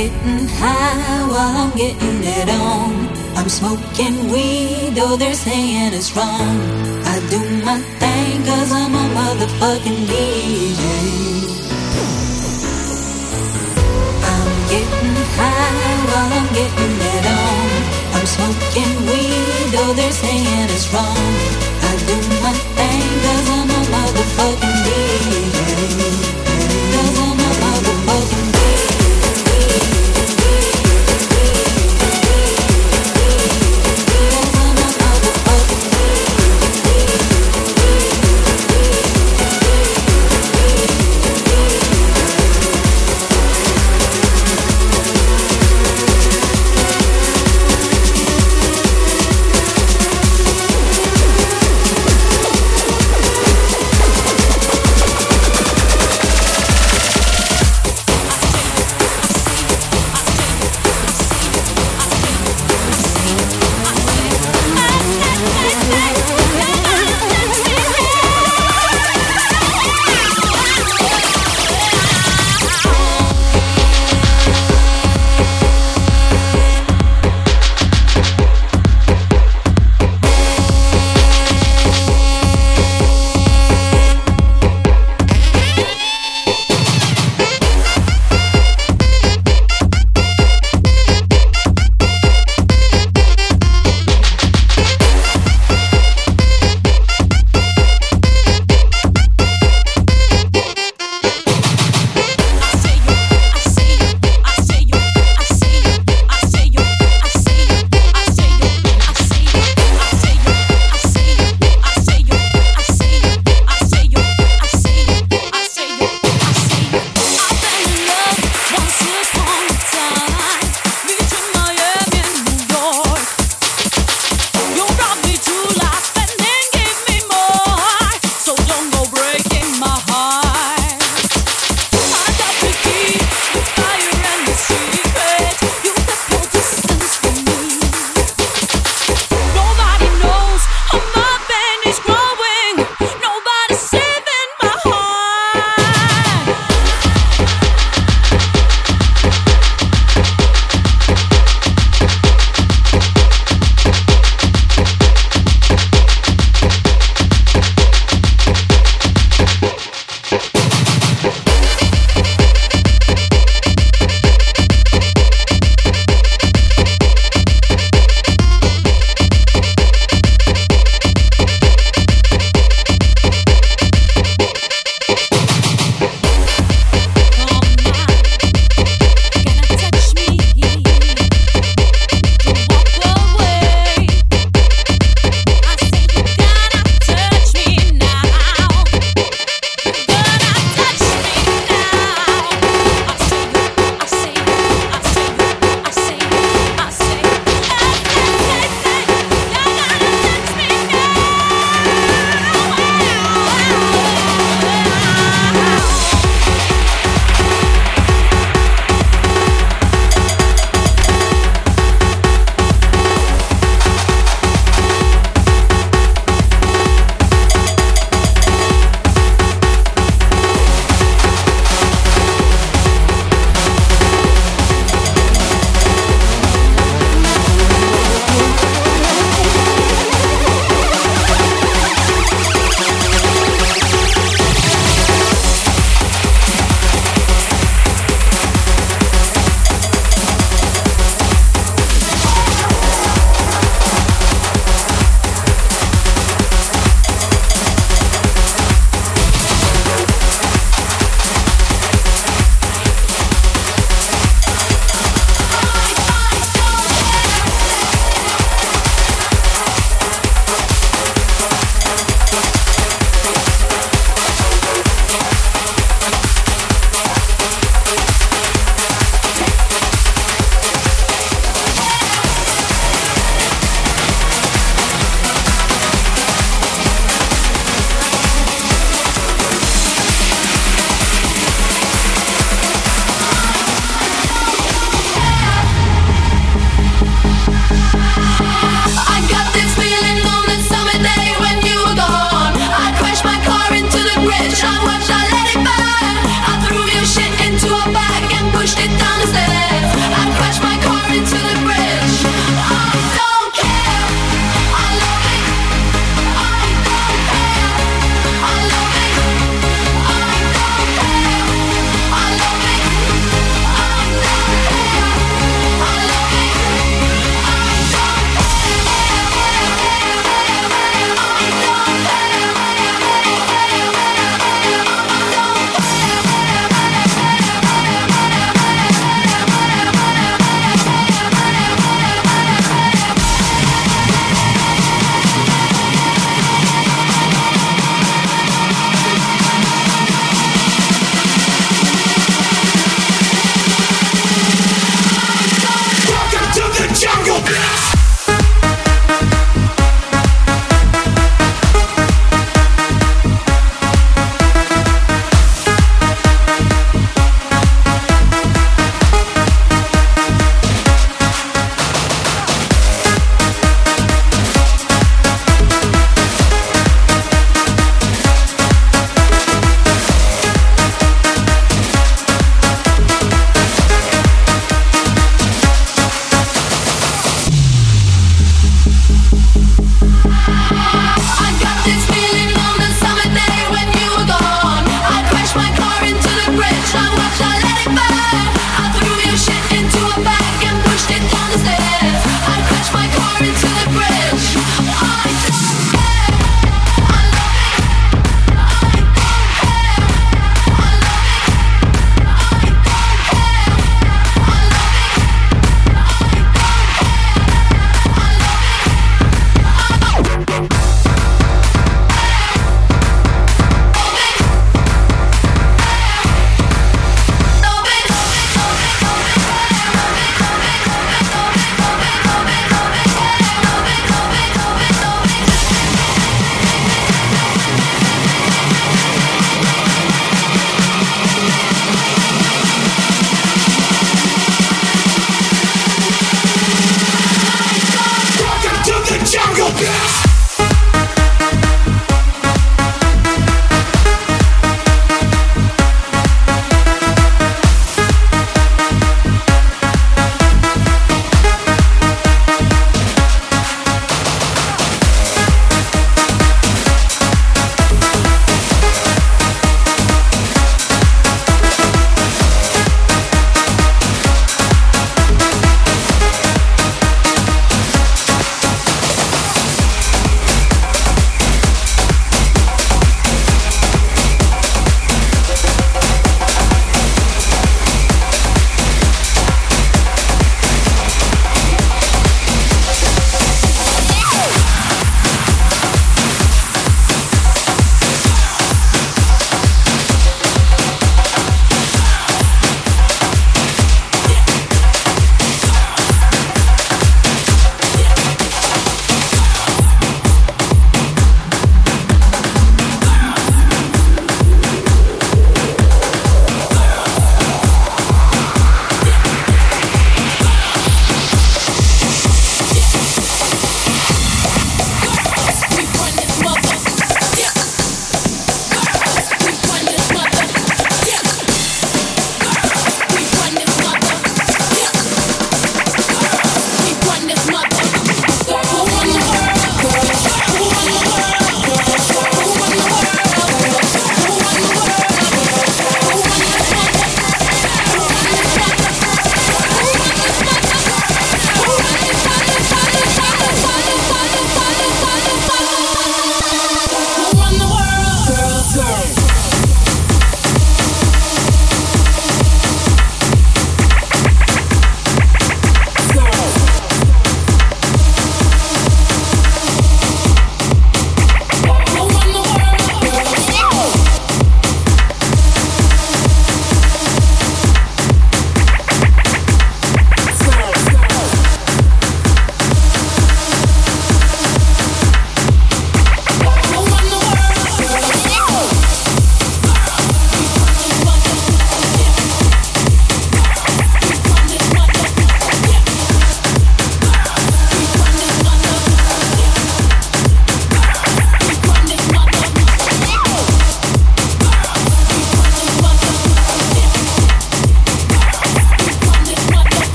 getting high while I'm getting it on. I'm smoking weed, though they're saying it's wrong. I do my thing, cause I'm a motherfucking DJ. I'm getting high while I'm getting it on. I'm smoking weed, though they're saying it's wrong. I do my thing, cause I'm a motherfucking DJ.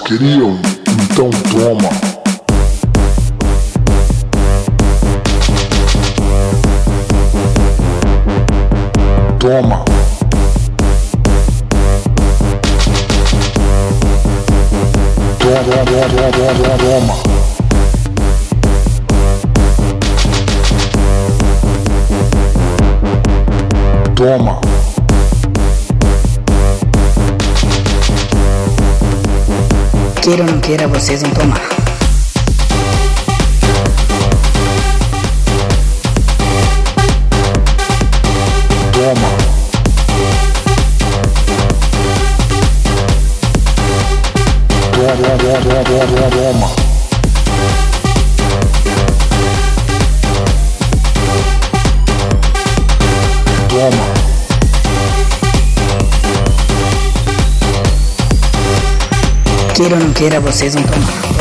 queriam? Queira ou não queira, vocês vão tomar. Toma. Toma. mentira vocês vão tomar.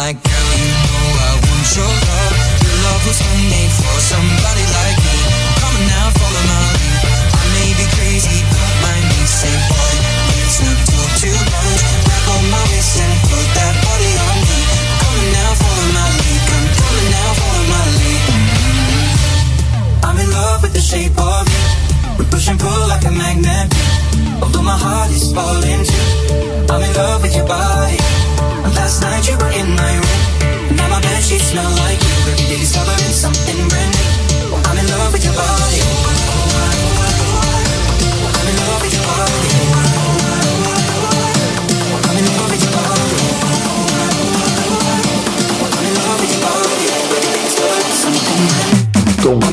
like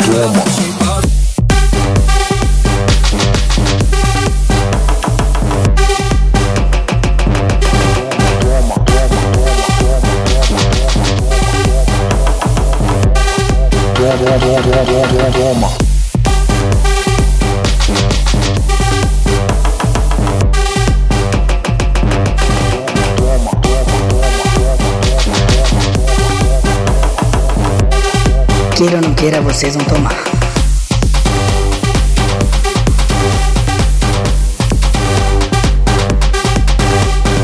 warmer. Queira ou não queira, vocês vão tomar.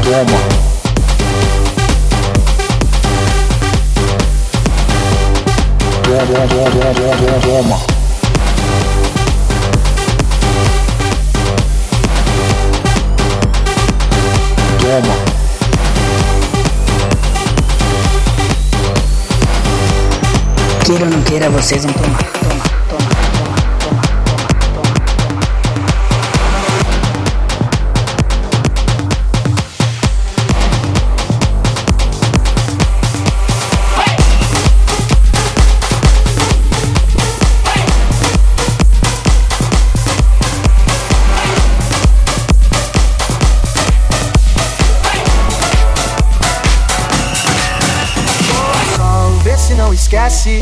Toma. Toma, toma, toma, toma, toma. quinta-feira vocês vão tomar. tomar, tomar. esquece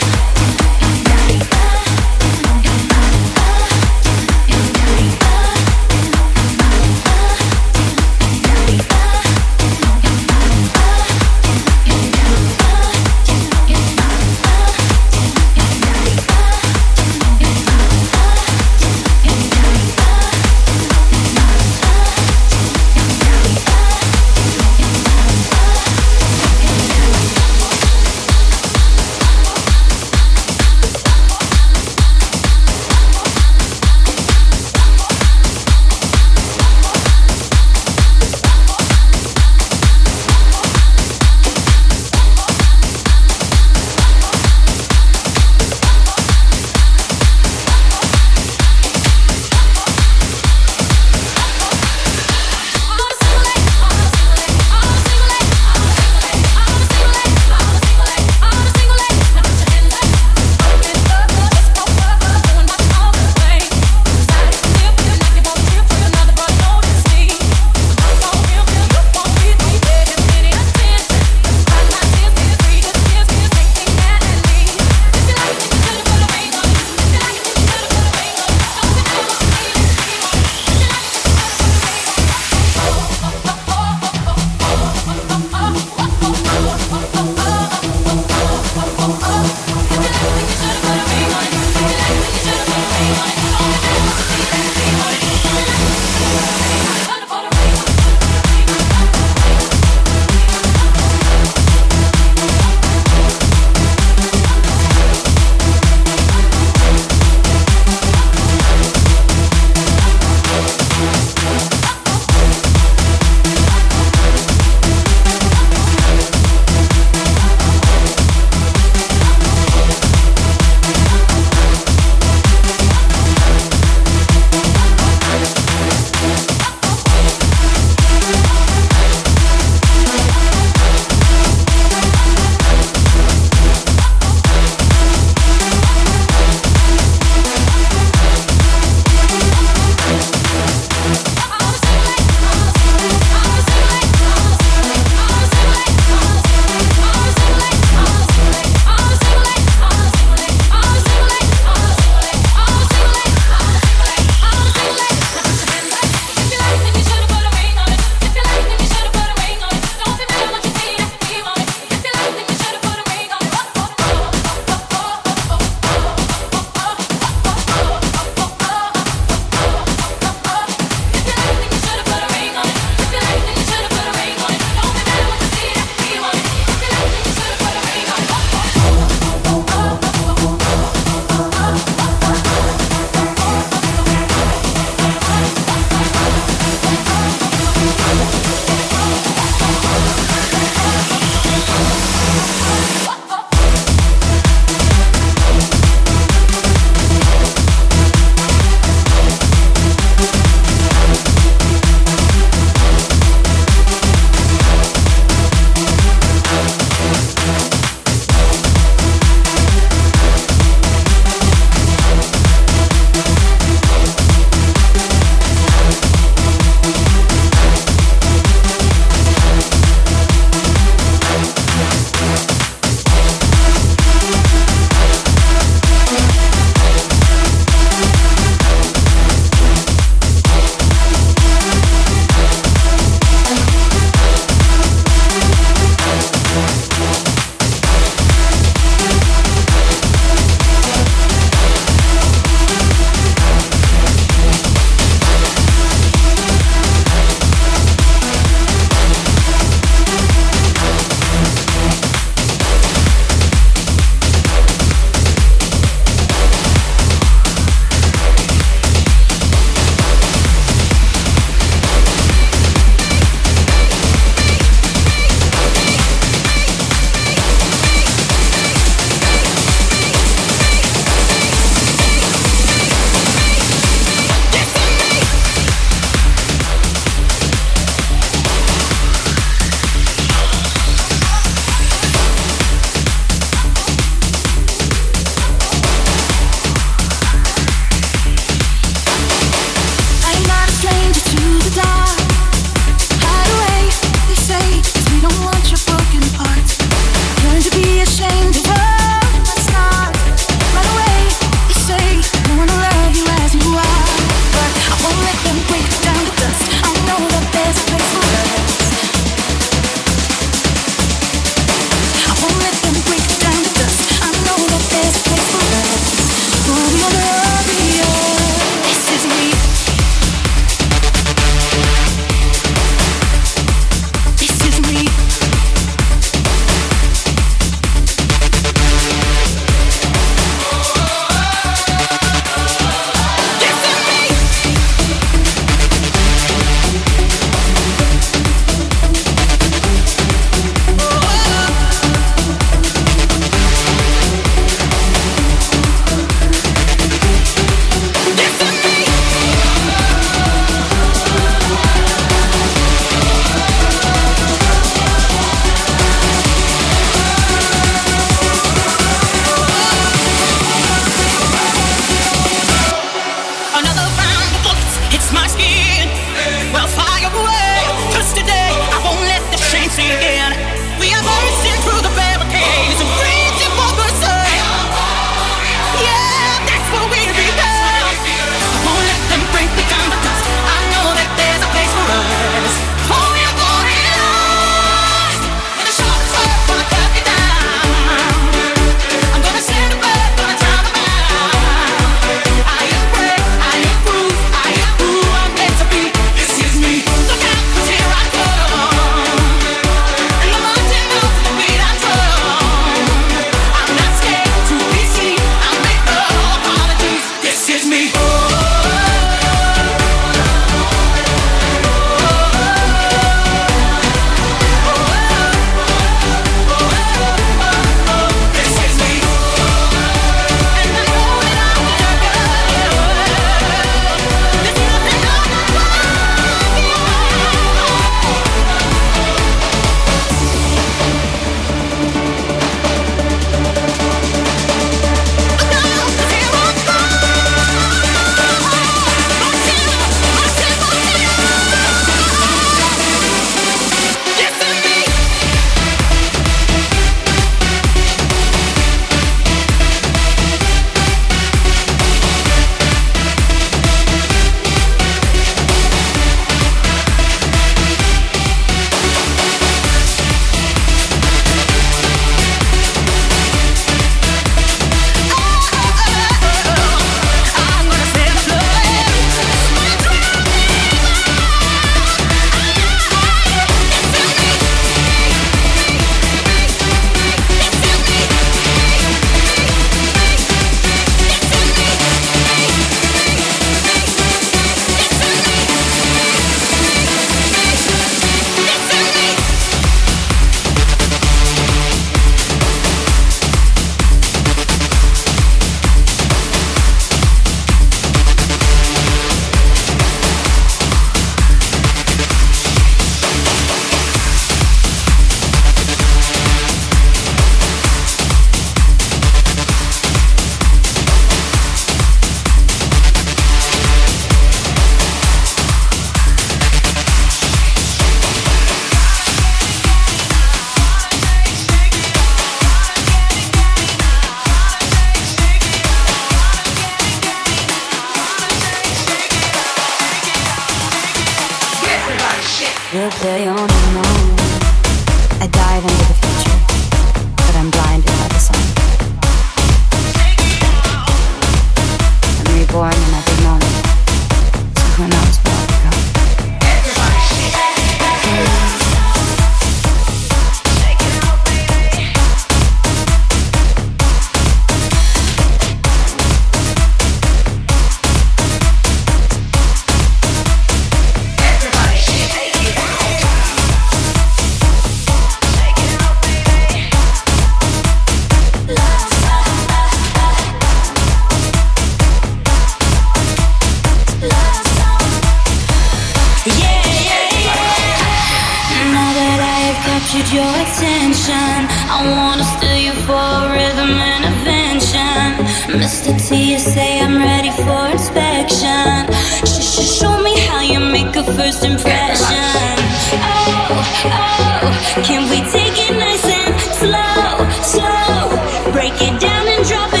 drop it.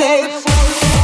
safe.